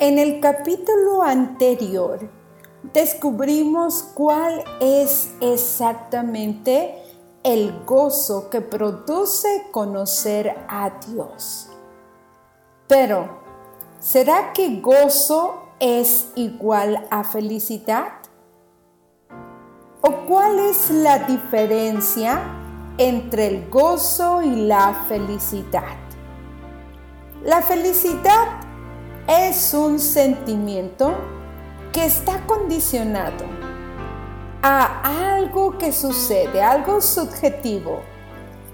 En el capítulo anterior descubrimos cuál es exactamente el gozo que produce conocer a Dios. Pero, ¿será que gozo es igual a felicidad? ¿O cuál es la diferencia entre el gozo y la felicidad? La felicidad es un sentimiento que está condicionado a algo que sucede, algo subjetivo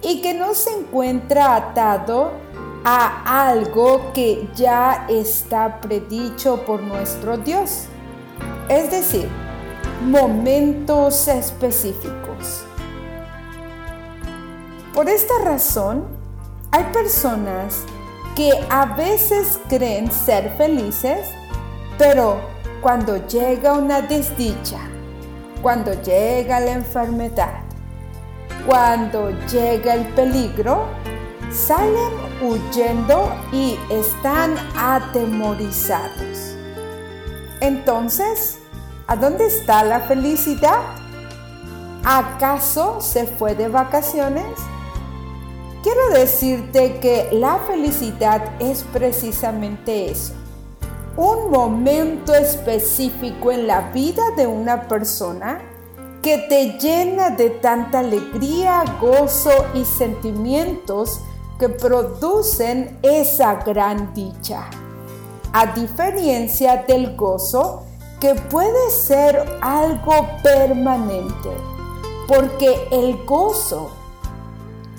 y que no se encuentra atado a algo que ya está predicho por nuestro Dios. Es decir, momentos específicos. Por esta razón, hay personas que a veces creen ser felices, pero cuando llega una desdicha, cuando llega la enfermedad, cuando llega el peligro, salen huyendo y están atemorizados. Entonces, ¿a dónde está la felicidad? ¿Acaso se fue de vacaciones? Quiero decirte que la felicidad es precisamente eso. Un momento específico en la vida de una persona que te llena de tanta alegría, gozo y sentimientos que producen esa gran dicha. A diferencia del gozo que puede ser algo permanente, porque el gozo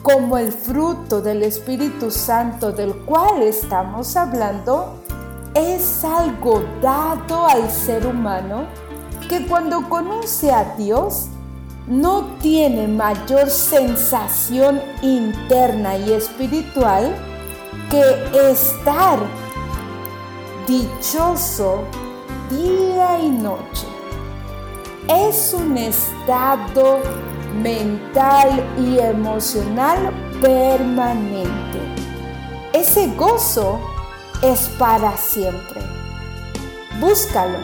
como el fruto del Espíritu Santo del cual estamos hablando, es algo dado al ser humano que cuando conoce a Dios no tiene mayor sensación interna y espiritual que estar dichoso día y noche. Es un estado mental y emocional permanente. Ese gozo es para siempre. Búscalo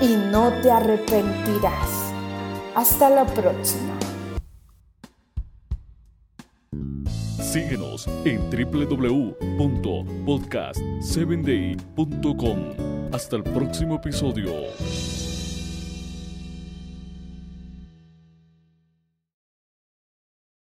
y no te arrepentirás. Hasta la próxima. Síguenos en www.podcast7day.com. Hasta el próximo episodio.